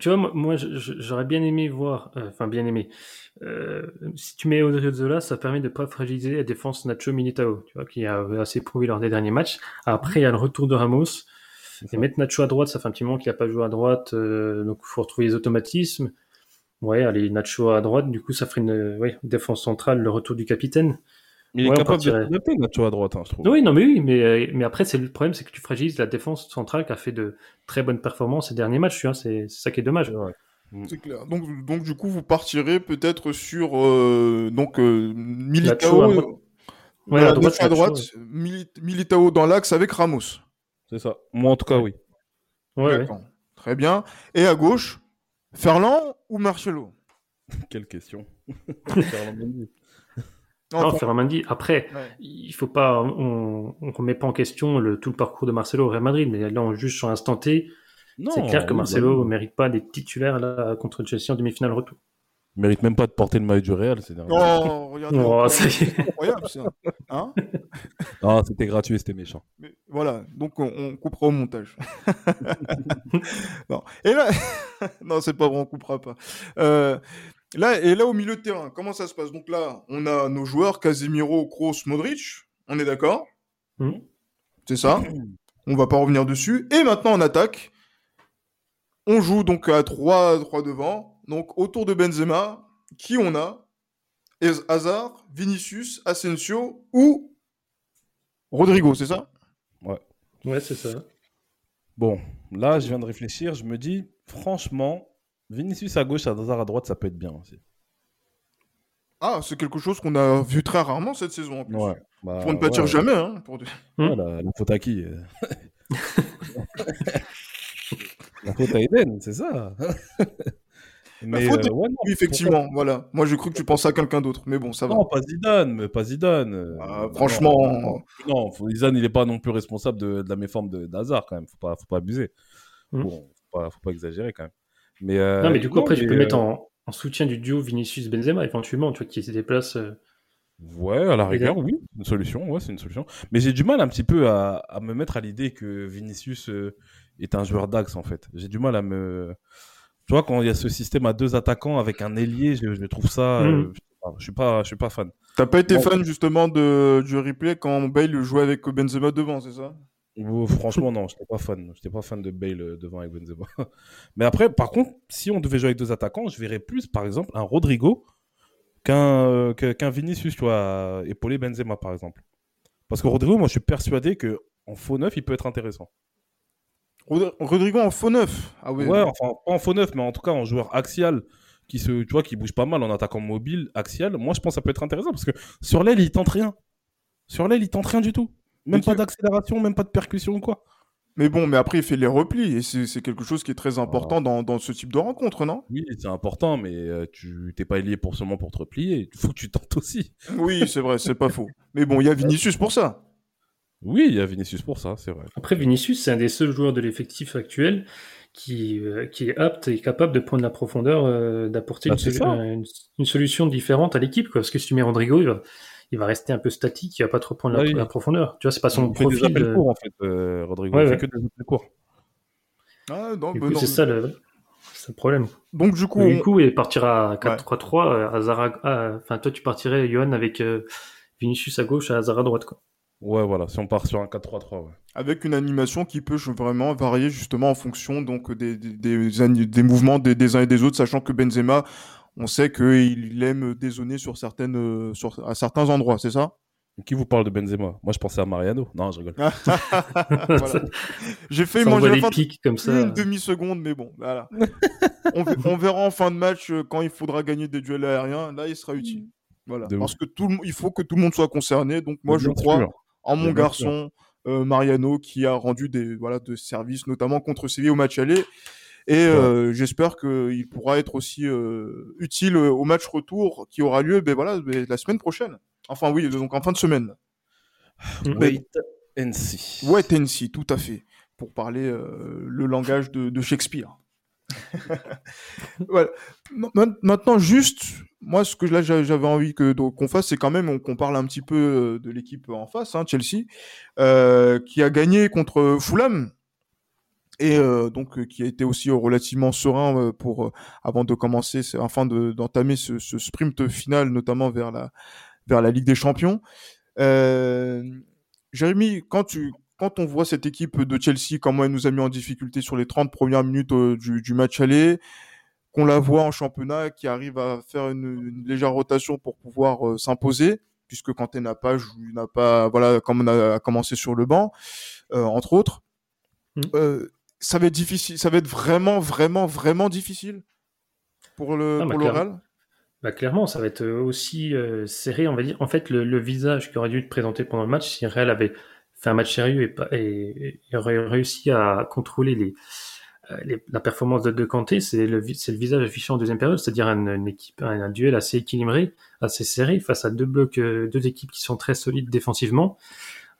Tu vois, moi, j'aurais bien aimé voir, euh, enfin bien aimé. Euh, si tu mets Audrey Zola, ça permet de pas fragiliser la défense Nacho Militao, tu vois, qui a assez prouvé lors des derniers matchs. Après, il y a le retour de Ramos. Et mettre Nacho à droite, ça fait un petit moment qu'il a pas joué à droite, euh, donc il faut retrouver les automatismes. Ouais, allez, Nacho à droite, du coup, ça ferait une ouais, défense centrale, le retour du capitaine. Il est capable de mettre Nacho à droite, hein, je trouve. Oui, non, mais oui, mais, euh, mais après, c'est le problème, c'est que tu fragilises la défense centrale qui a fait de très bonnes performances ces derniers matchs. Tu vois, c'est ça qui est dommage. Mm. C'est clair. Donc, donc, du coup, vous partirez peut-être sur euh, donc euh, Militao, à droite, à droite Militao dans l'axe avec Ramos. C'est ça. Moi, en tout cas, oui. Ouais, Très bien. Et à gauche, Ferland ou Marcelo? Quelle question. Non, non Après, il faut pas, on, on remet pas en question le, tout le parcours de Marcelo au Real Madrid, mais là on juge sur l'instant T. C'est clair que Marcelo ne bah mérite pas d'être titulaire là contre Chelsea en demi-finale retour. Il mérite même pas de porter le maillot du Real Oh, regarde. Oh, c'est incroyable ça. Hein non, c'était gratuit, c'était méchant. Mais voilà, donc on, on coupera au montage. non. Et là, non, c'est pas vrai, on coupera pas. Euh, Là, et là, au milieu de terrain, comment ça se passe? Donc là, on a nos joueurs, Casemiro, Kroos, Modric. On est d'accord? Mmh. C'est ça. On va pas revenir dessus. Et maintenant, on attaque. On joue donc à 3, 3 devant. Donc autour de Benzema, qui on a? Hazard, Vinicius, Asensio ou Rodrigo, c'est ça? Ouais. Ouais, c'est ça. Bon, là, je viens de réfléchir. Je me dis, franchement, Vinicius à gauche, Hazard à droite, ça peut être bien aussi. Ah, c'est quelque chose qu'on a vu très rarement cette saison en plus. Ouais, bah, pour ne pas dire jamais. Hein, pour... la, faute à qui faute à Eden, c'est ça. Mais faute euh, ouais, non, oui, effectivement, voilà. Moi, j'ai cru que tu pensais à quelqu'un d'autre, mais bon, ça va. Non, pas Zidane, mais pas Zidane. Ah, franchement. Non, Zidane, il n'est pas non plus responsable de, de la méforme d'Hazard, quand même. Faut pas, faut pas abuser. Mm. Bon, faut pas, faut pas exagérer, quand même. Mais, euh, non, mais du coup, après, tu peux mettre en, en, soutien du duo Vinicius-Benzema, éventuellement, tu vois, qui se déplace. Ouais, à la rigueur, oui, une solution, ouais, c'est une solution. Mais j'ai du mal un petit peu à, à me mettre à l'idée que Vinicius est un joueur d'axe, en fait. J'ai du mal à me tu vois, quand il y a ce système à deux attaquants avec un ailier, je, trouve ça. Euh, mm. je suis pas, je suis pas fan. T'as pas été fan justement de, du replay quand Bale jouait avec Benzema devant, c'est ça? Franchement, non, j'étais pas fan. J'étais pas fan de Bale euh, devant avec Benzema. Mais après, par contre, si on devait jouer avec deux attaquants, je verrais plus, par exemple, un Rodrigo qu'un euh, qu'un Vinicius, tu vois, épauler Benzema, par exemple. Parce que Rodrigo, moi, je suis persuadé que en faux neuf, il peut être intéressant. Rodrigo en faux neuf. Ah ouais. ouais, enfin pas en faux neuf, mais en tout cas en joueur axial qui se, tu vois, qui bouge pas mal en attaquant mobile axial. Moi, je pense que ça peut être intéressant parce que sur l'aile, il tente rien. Sur l'aile, il tente rien du tout. Même pas d'accélération, même pas de percussion ou quoi. Mais bon, mais après, il fait les replis et c'est quelque chose qui est très important dans, dans, ce type de rencontre, non? Oui, c'est important, mais euh, tu t'es pas lié pour seulement pour te replier. Il faut que tu tentes aussi. Oui, c'est vrai, c'est pas faux. Mais bon, il y a Vinicius pour ça. Oui, il y a Vinicius pour ça, c'est vrai. Après, Vinicius, c'est un des seuls joueurs de l'effectif actuel qui, euh, qui est apte et capable de prendre la profondeur, euh, d'apporter ah, une, solution différente à l'équipe. Parce que si tu mets Rodrigo, il va, rester un peu statique, il va pas trop prendre la, profondeur. Tu vois, c'est pas son profil. Fait des appels courts, en fait, euh, Rodrigo. il fait que des appels courts. Ah, non, c'est ça le, le, problème. Donc, du coup. Du coup, il partira à 4-3-3, à Zara... Enfin, toi, tu partirais, Johan, avec Vinicius à gauche, à Zara à droite, quoi. Ouais, voilà, si on part sur un 4-3-3, ouais. Avec une animation qui peut vraiment varier justement en fonction donc des, des, des, mouvements des, uns et des autres, sachant que Benzema, on sait qu'il aime dézoner sur certaines, sur, à certains endroits, c'est ça? Qui vous parle de Benzema? Moi, je pensais à Mariano. Non, je rigole. J'ai fait manger la fin comme ça. une demi-seconde, mais bon, voilà. on, on, verra en fin de match euh, quand il faudra gagner des duels aériens. Là, il sera utile. Voilà. Parce que tout il faut que tout le monde soit concerné. Donc moi, je crois en mon garçon euh, Mariano qui a rendu des voilà de services notamment contre Séville au match aller et euh, j'espère qu'il pourra être aussi euh, utile au match retour qui aura lieu ben voilà ben, la semaine prochaine. Enfin oui donc en fin de semaine. Wait and see. Wait and see tout à fait. Pour parler le langage de, de Shakespeare. Voilà. Maintenant, juste, moi, ce que là j'avais envie que qu'on fasse, c'est quand même qu'on parle un petit peu euh, de l'équipe en face, hein, Chelsea, euh, qui a gagné contre Fulham et euh, donc qui a été aussi relativement serein pour avant de commencer, afin d'entamer ce, ce, sprint final, notamment vers la vers la Ligue des Champions. Jérémy, quand tu quand on voit cette équipe de Chelsea, comment elle nous a mis en difficulté sur les 30 premières minutes du, du match aller, qu'on la voit en championnat, qui arrive à faire une, légère rotation pour pouvoir euh, s'imposer, puisque quand elle n'a pas, n'a pas, voilà, comme on a commencé sur le banc, euh, entre autres, mmh. Euh, ça va être difficile, ça va être vraiment, vraiment, vraiment difficile pour le, ah, bah, pour le Real. Bah clairement, ça va être aussi serré, on va dire. En fait, le, visage qui aurait dû être présenté pendant le match, si Real avait fait un match sérieux et, et aurait réussi à contrôler les, euh, la performance de, de Kanté, c'est le, le visage affiché en deuxième période, c'est-à-dire un, équipe, un, duel assez équilibré, assez serré face à deux blocs, euh, deux équipes qui sont très solides défensivement.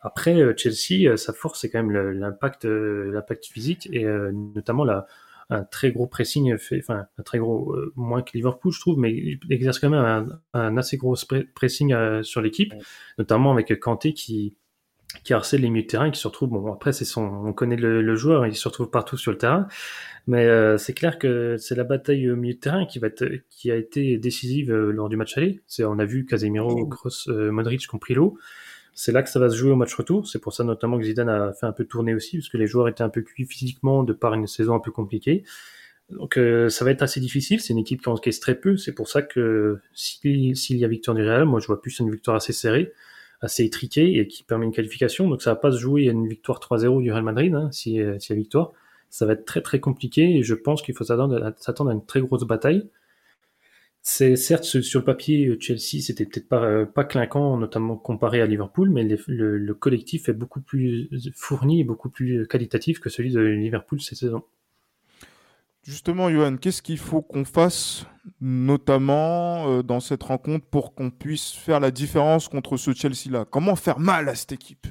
Après, euh, Chelsea, sa force, c'est quand même l'impact, l'impact physique et notamment la, un très gros pressing fait, enfin un très gros moins que Liverpool, je trouve, mais il exerce quand même un, un assez gros pressing sur l'équipe, notamment avec Kanté qui qui harcèle les milieux de terrain, qui se retrouve, bon après c'est son, on connaît le, joueur, il se retrouve partout sur le terrain, mais euh, c'est clair que c'est la bataille au milieu de terrain qui va être, qui a été décisive euh, lors du match aller. On a vu Casemiro, Kroos, euh, Modric compris l'eau. C'est là que ça va se jouer au match retour. C'est pour ça notamment que Zidane a fait un peu tourner aussi, parce que les joueurs étaient un peu cuits physiquement de par une saison un peu compliquée. Donc ça va être assez difficile. C'est une équipe qui encaisse très peu. C'est pour ça que s'il y a victoire du Real, moi je vois plus une victoire assez serrée assez étriqué et qui permet une qualification. Donc ça va pas se jouer à une victoire 3-0 du Real Madrid, hein, si, euh, si la victoire. Ça va être très très compliqué et je pense qu'il faut s'attendre à, une très grosse bataille. C'est certes sur le papier Chelsea c'était peut-être pas euh, pas clinquant notamment comparé à Liverpool mais le, le, collectif est beaucoup plus fourni et beaucoup plus qualitatif que celui de Liverpool cette saison. Justement, Johan, qu'est-ce qu'il faut qu'on fasse, notamment euh, dans cette rencontre, pour qu'on puisse faire la différence contre ce Chelsea-là? Comment faire mal à cette équipe?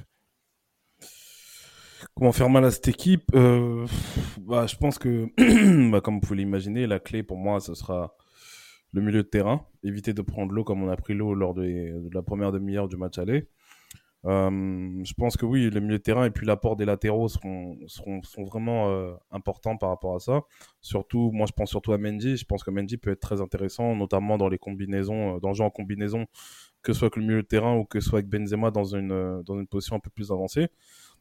Comment faire mal à cette équipe? Euh, bah, Je pense que, bah, comme vous pouvez l'imaginer, la clé pour moi, ce sera le milieu de terrain. Éviter de prendre l'eau comme on a pris l'eau lors de, la première demi-heure du match aller. Euh, je pense que oui, le milieu de terrain et puis l'apport des latéraux seront, seront, sont vraiment euh, importants par rapport à ça. Surtout, moi je pense surtout à Mendy. Je pense que Mendy peut être très intéressant, notamment dans les combinaisons, euh, dans le jeu en combinaison, que ce soit avec le milieu de terrain ou que ce soit avec Benzema dans une, dans une position un peu plus avancée.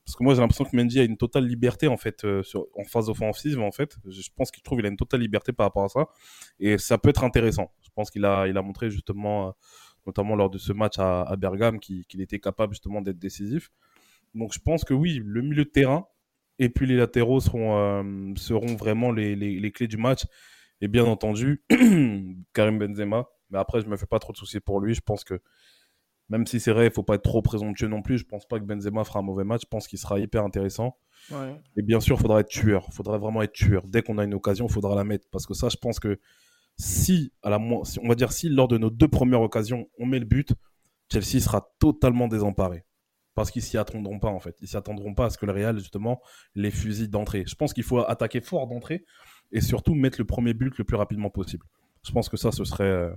Parce que moi j'ai l'impression que Mendy a une totale liberté en fait sur, en phase offensive en fait. Je pense qu'il trouve qu'il a une totale liberté par rapport à ça et ça peut être intéressant. Je pense qu'il a, il a montré justement notamment lors de ce match à, à Bergame, qu'il était capable justement d'être décisif. Donc je pense que oui, le milieu de terrain et puis les latéraux seront, euh, seront vraiment les, les, les, clés du match. Et bien entendu, Karim Benzema. Mais après, je me fais pas trop de soucis pour lui. Je pense que même si c'est vrai, il faut pas être trop présomptueux non plus. Je pense pas que Benzema fera un mauvais match. Je pense qu'il sera hyper intéressant. Ouais. Et bien sûr, il faudra être tueur. Il faudra vraiment être tueur. Dès qu'on a une occasion, il faudra la mettre. Parce que ça, je pense que si, à la, on va dire, si lors de nos deux premières occasions, on met le but, Chelsea sera totalement désemparé. Parce qu'ils s'y attendront pas, en fait. Ils s'y attendront pas à ce que le Real, justement, les fusille d'entrée. Je pense qu'il faut attaquer fort d'entrée et surtout mettre le premier but le plus rapidement possible. Je pense que ça, ce serait, euh,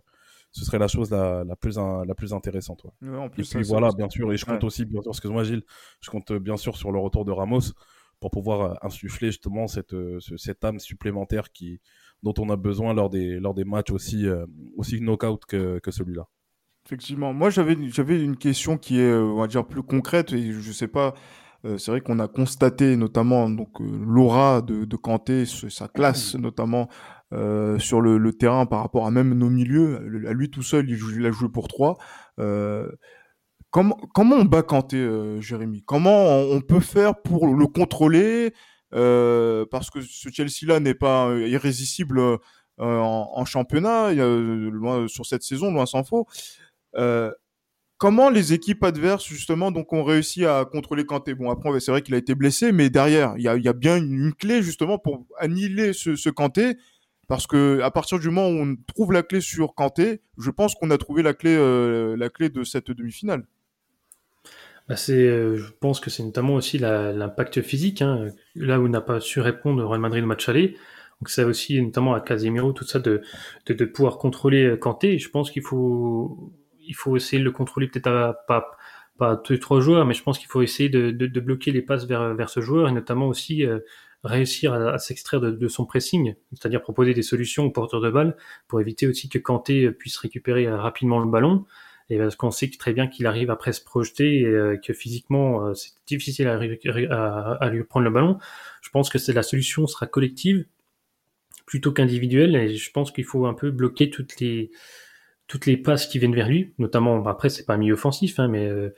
ce serait la chose la, la plus, la plus intéressante. Ouais. en plus, et puis voilà, bien sûr, et je compte aussi, bien sûr, excuse-moi Gilles, je compte bien sûr sur le retour de Ramos pour pouvoir euh, insuffler justement cette, euh, cette âme supplémentaire qui, dont on a besoin lors des, lors des matchs aussi, euh, aussi knock-out que, que celui-là. Effectivement. Moi, j'avais, j'avais une question qui est, on va dire, plus concrète. Et je sais pas, c'est vrai qu'on a constaté notamment donc l'aura de, de Kanté, sa classe notamment sur le, terrain par rapport à même nos milieux. À lui tout seul, il, a joué pour trois. Comment, comment on bat Kanté, euh, Jérémy? Comment on, peut faire pour le contrôler euh, Parce que ce Chelsea-là n'est pas euh, irrésistible euh, en, championnat, loin, sur cette saison, loin s'en faut. Euh, comment les équipes adverses, justement, donc ont réussi à contrôler Kanté? Bon, après, c'est vrai qu'il a été blessé, mais derrière, il y a, bien une, une, clé, justement, pour annihiler ce, ce Kanté. Parce que à partir du moment où on trouve la clé sur Kanté, je pense qu'on a trouvé la clé, euh, la clé de cette demi-finale. Bah c'est, euh, je pense que c'est notamment aussi l'impact physique, hein, là où on n'a pas su répondre Real Madrid le match aller. Donc ça aussi, notamment à Casemiro, tout ça, de, de, de pouvoir contrôler euh, Kanté. Je pense qu'il faut, il faut essayer de le contrôler peut-être à, pas, pas tous les trois joueurs, mais je pense qu'il faut essayer de, de, de, bloquer les passes vers, vers ce joueur et notamment aussi euh, réussir à, s'extraire de, son pressing, c'est-à-dire proposer des solutions aux porteurs de balles pour éviter aussi que Kanté puisse récupérer rapidement le ballon et parce qu'on sait très bien qu'il arrive après se projeter et euh, que physiquement euh, c'est difficile à, lui prendre le ballon. Je pense que la solution sera collective plutôt qu'individuelle et je pense qu'il faut un peu bloquer toutes les toutes les passes qui viennent vers lui, notamment après c'est pas un milieu offensif hein, mais euh,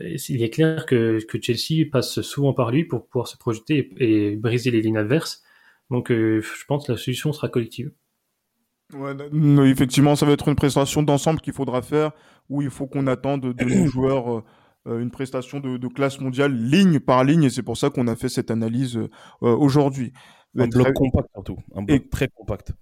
il est clair que, que Chelsea passe souvent par lui pour pouvoir se projeter et, et briser les lignes adverses. Donc euh, je pense que la solution sera collective. Ouais, effectivement, ça va être une prestation d'ensemble qu'il faudra faire, où il faut qu'on attende de nos joueurs euh, une prestation de, de, classe mondiale ligne par ligne, et c'est pour ça qu'on a fait cette analyse euh, aujourd'hui. Un bloc très... compact surtout, un bloc et... très compact.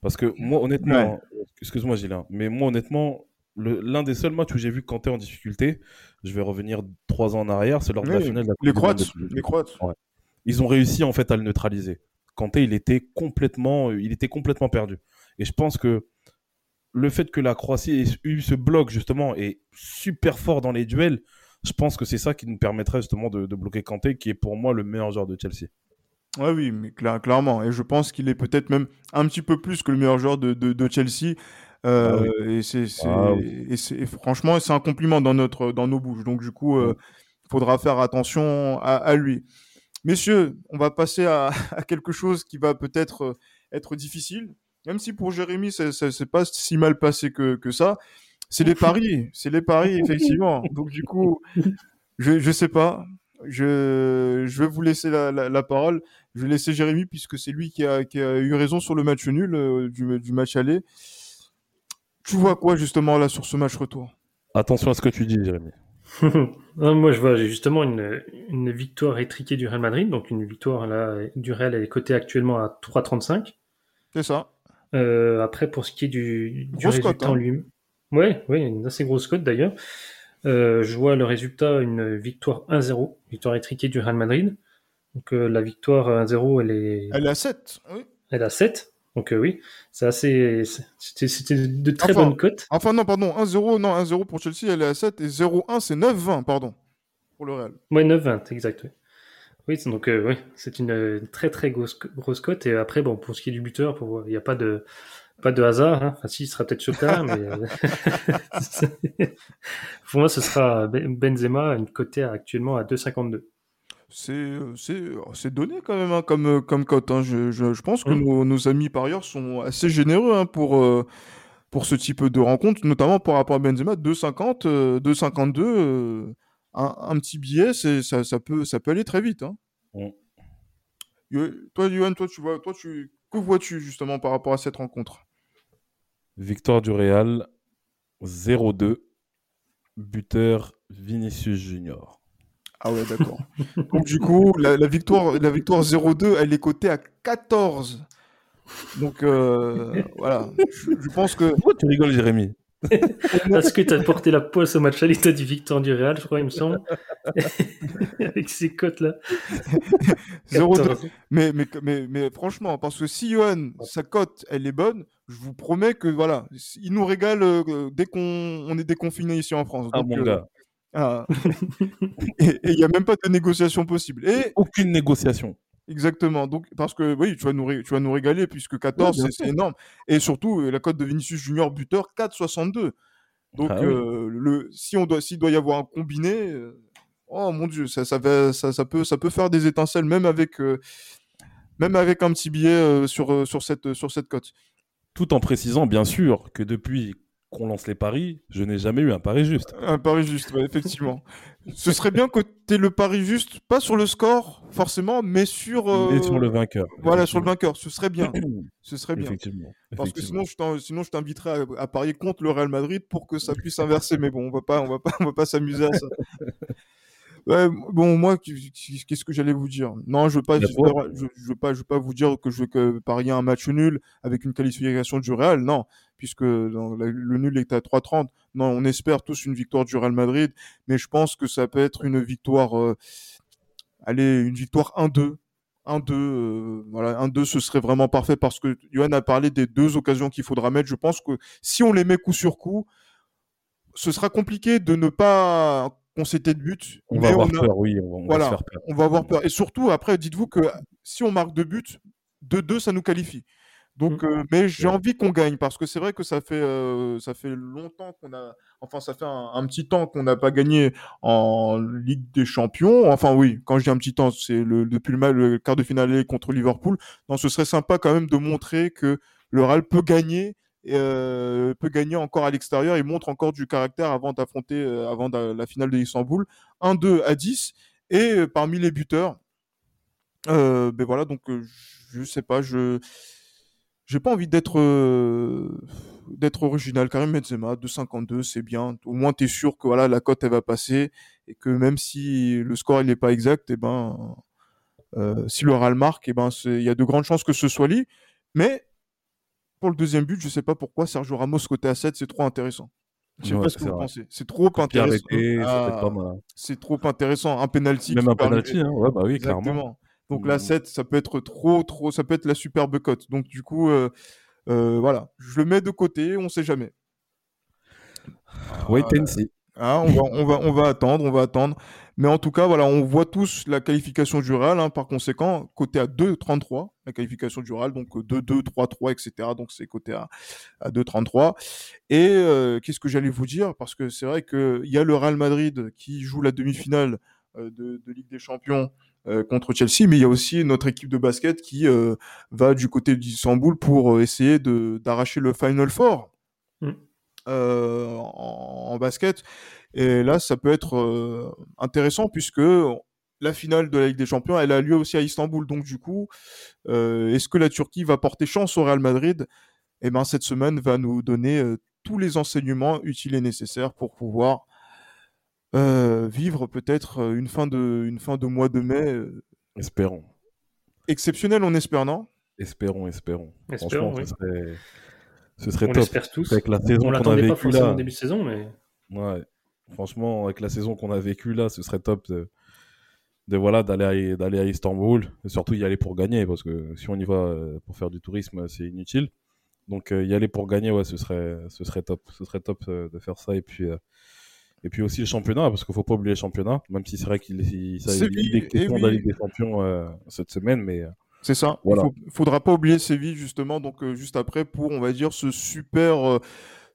Parce que moi, honnêtement, ouais. excuse-moi Gilles, mais moi, honnêtement, l'un des seuls matchs où j'ai vu Kanté en difficulté, je vais revenir trois ans en arrière, c'est lors de oui, la finale de la Les Croates, les Croates. Ouais. Ils ont réussi en fait à le neutraliser. Kanté, il était complètement, il était complètement perdu. Et je pense que le fait que la Croatie ait eu ce bloc justement est super fort dans les duels, je pense que c'est ça qui nous permettrait justement de, de, bloquer Kanté, qui est pour moi le meilleur joueur de Chelsea. Ouais, oui, mais cl clairement. Et je pense qu'il est peut-être même un petit peu plus que le meilleur joueur de, de, de Chelsea. Euh, ah oui. Et c'est ah et franchement, c'est un compliment dans notre dans nos bouches. Donc du coup, il euh, faudra faire attention à, à, lui. Messieurs, on va passer à, à quelque chose qui va peut-être euh, être difficile. Même si pour Jérémy, ça c'est pas si mal passé que, que ça. C'est les paris, c'est les paris, effectivement. Donc du coup, je, je sais pas. Je, je vais vous laisser la, la, la parole. Je vais laisser Jérémy puisque c'est lui qui a, qui a eu raison sur le match nul euh, du, du match aller. Tu vois quoi justement là sur ce match retour? Attention à ce que tu dis, Jérémy. Moi, je vois justement une, une victoire étriquée du Real Madrid. Donc, une victoire là, du Real, elle est cotée actuellement à 3,35. C'est ça. Euh, après, pour ce qui est du, du Grosse cote, résultat hein. en lui-même. Ouais, ouais, une assez grosse cote d'ailleurs. Euh, je vois le résultat, une victoire 1-0, victoire étriquée du Real Madrid. Donc euh, la victoire 1-0, elle est, Elle est à 7. Oui. elle a 7. Donc euh, oui, c'est assez, c'était de très Enfin, bonnes cotes. Enfin, non, pardon. 1-0, non, 1-0 pour Chelsea, elle est à 7. Et 0-1, c'est 9-20, pardon. Pour le Real. Ouais, 9-20, exact. Oui, oui donc euh, oui, c'est une euh, très très grosse, grosse cote. Et après, bon, pour ce qui est du buteur, il n'y a pas de pas de hasard. Hein. Enfin, si, il sera peut-être sur le terrain, mais euh, pour moi, ce sera Ben- Benzema, une cotée actuellement à 2,52. C'est donné quand même hein, comme euh, comme cote. hein. Je, je, je pense que Mm. nos, nos amis parieurs sont assez généreux hein, pour euh, pour ce type de rencontre, notamment par rapport à Benzema 2,50, euh, 2,52. euh, un, un petit billet, ça, ça peut ça peut aller très vite. Mm. Yo- Toi, Yohan, toi tu vois, toi tu que vois-tu justement par rapport à cette rencontre? Victoire du Real 0-2. Buteur Vinicius Junior. Ah ouais, d'accord. Donc du coup, la, la victoire, la victoire 0-2, elle est cotée à 14. Donc euh, voilà, je, je pense que Pourquoi tu rigoles, Jérémy? Parce que tu as porté la poisse au match aller, tu as dit victoire du Real, je crois, il me semble. Avec ces cotes-là. 0-2. 14. Mais, mais, mais, mais franchement, parce que si Johan, sa cote, elle est bonne, je vous promets que voilà, il nous régale euh, dès qu'on on est déconfiné ici en France. Ah, mon euh, gars. Ah. et il n'y a même pas de négociation possible. Et Aucune négociation. Exactement. Donc, parce que oui, tu vas nous, tu vas nous régaler puisque 14, bien c'est énorme. Et surtout, la cote de Vinicius Junior buteur, 4,62. Donc, Ah oui. euh, le, si on doit, s'il doit y avoir un combiné, euh, oh mon Dieu, ça, ça, va- ça, ça peut, ça peut faire des étincelles, même avec, euh, même avec un petit billet sur, sur cette, sur cette cote. Tout en précisant, bien sûr, que depuis qu'on lance les paris, je n'ai jamais eu un pari juste. Un pari juste, ouais, effectivement. Ce serait bien que tu aies le pari juste, pas sur le score, forcément, mais sur, euh, Et sur le vainqueur. voilà, sur le vainqueur. Ce serait bien. Ce serait bien. Effectivement. Parce que sinon, je sinon, je t'inviterais à, à parier contre le Real Madrid pour que ça puisse inverser. Mais bon, on va pas, on va pas, on va pas s'amuser à ça. Ouais, bon, moi, qu'est-ce que j'allais vous dire? Non, je veux pas, je, veux pas, je veux pas vous dire que je veux que parier un match nul avec une qualification du Real. Non, puisque le nul est à 3,30. Non, on espère tous une victoire du Real Madrid, mais je pense que ça peut être une victoire, euh, allez, une victoire 1-2. 1-2, euh, voilà, 1-2, ce serait vraiment parfait parce que Johan a parlé des deux occasions qu'il faudra mettre. Je pense que si on les met coup sur coup, ce sera compliqué de ne pas concéder de but. On va avoir a- peur, oui. On va, on va Voilà. se faire peur. on va avoir peur. Et surtout, après, dites-vous que si on marque deux buts, 2-2, ça nous qualifie. Donc, Mm. euh, mais j'ai envie qu'on gagne parce que c'est vrai que ça fait, euh, ça fait longtemps qu'on a, enfin, ça fait un, un petit temps qu'on n'a pas gagné en Ligue des Champions. Enfin, oui, quand je dis un petit temps, c'est le, depuis le, le quart de finale contre Liverpool. Donc, ce serait sympa quand même de montrer que le Real peut gagner, euh, peut gagner encore à l'extérieur. Il montre encore du caractère avant d'affronter, euh, avant la finale de Istanbul. 1-2 à 10. Et euh, parmi les buteurs, euh, ben voilà, donc je sais pas, je j'ai pas envie d'être d'être original. Karim Benzema, 2,52, c'est bien. Au moins, tu es sûr que voilà, la cote elle va passer et que même si le score il n'est pas exact, et ben euh, si le Real marque, et ben c'est- il y a de grandes chances que ce soit lui. Mais pour le deuxième but, je sais pas pourquoi Sergio Ramos côté à 7, c'est trop intéressant. Je sais Ouais, pas ce que c'est vous pensez. C'est trop intéressant. Ah, c'est trop intéressant. Un penalty. Même un penalty, hein. Ouais, bah oui, clairement. Exactement. Donc la Mm. 7, ça peut être trop, trop, ça peut être la superbe cote. Donc du coup, euh, euh, voilà, je le mets de côté, on sait jamais. Wait and see. Hein, on, va, attendre, on va attendre. Mais en tout cas, voilà, on voit tous la qualification du Real. hein, par conséquent, côté à 2,33, la qualification du Real, donc 2-2, 3-3, etc. Donc c'est côté à, à 2,33. Et euh, qu'est-ce que j'allais vous dire? Parce que c'est vrai qu'il y a le Real Madrid qui joue la demi-finale euh, de, Ligue des Champions euh, contre Chelsea, mais il y a aussi notre équipe de basket qui va du côté d'Istanbul pour essayer d'arracher le Final Four. Euh, en, en basket. Et là, ça peut être euh, intéressant puisque la finale de la Ligue des Champions, elle a lieu aussi à Istanbul. Donc du coup, euh, est-ce que la Turquie va porter chance au Real Madrid? Eh ben, cette semaine va nous donner euh, tous les enseignements utiles et nécessaires pour pouvoir euh, vivre peut-être une fin de une fin de mois de mai euh, Espérons. exceptionnelle, on espère, non? Espérons, espérons. Espérons, Franchement, oui. Ce serait, On top. l'espère tous. Avec la On saison qu'on a l'attendait pas vécue forcément là. au début de saison, mais Ouais. Franchement, avec la saison qu'on a vécue là, ce serait top de, de voilà d'aller à, d'aller à Istanbul et surtout y aller pour gagner parce que si on y va euh, pour faire du tourisme, c'est inutile. Donc euh, y aller pour gagner, ouais, ce serait ce serait top. Ce serait top euh, de faire ça et puis euh, et puis aussi le championnat parce qu'il faut pas oublier le championnat, même si c'est vrai qu'il il, ça- il est question eh. Ligue des Champions euh, cette semaine, mais euh, C'est ça. Voilà. Il faut, faudra pas oublier Séville justement, donc euh, juste après pour on va dire ce super, euh,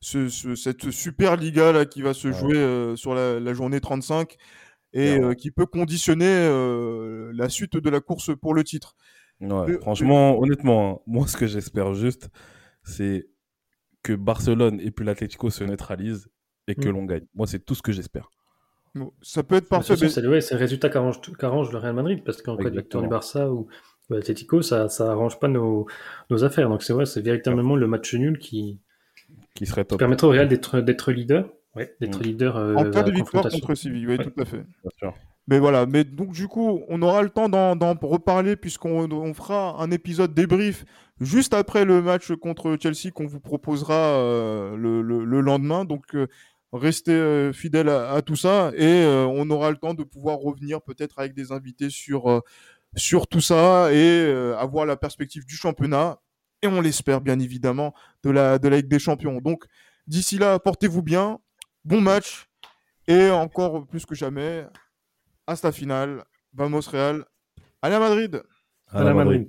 ce, ce- cette super Liga là qui va se Ouais. jouer euh, sur la, la journée 35 et euh, qui peut conditionner euh, la suite de la course pour le titre. Ouais, franchement, honnêtement, hein, moi, ce que j'espère juste, c'est que Barcelone et puis l'Atlético se neutralisent et que Mm. l'on gagne. Moi, c'est tout ce que j'espère. Bon, ça peut être parfait. façon, mais- c'est le, ouais, c'est le résultat qu'arrange qu'arrange le Real Madrid, parce qu'en cas de victoire du Barça ou de l'Atlético, ça ça arrange pas nos, nos affaires. Donc c'est vrai, c'est véritablement le match nul qui, Qui serait qui permettrait au Real d'être d'être leader. Ouais, d'être Mm. leader euh, en cas de victoire contre Séville, oui, Ouais. tout à fait. bien sûr. Mais voilà, mais donc du coup, on aura le temps d'en d'en reparler puisqu'on on fera un épisode débrief juste après le match contre Chelsea qu'on vous proposera euh, le, le- le lendemain. Donc euh, restez euh, fidèles à, à tout ça et euh, on aura le temps de pouvoir revenir peut-être avec des invités sur, euh, sur tout ça et euh, avoir la perspective du championnat et on l'espère bien évidemment de la, de la Ligue des Champions. Donc d'ici là, portez-vous bien, bon match et encore plus que jamais, hasta final, vamos Real, allez à Madrid À À. Madrid.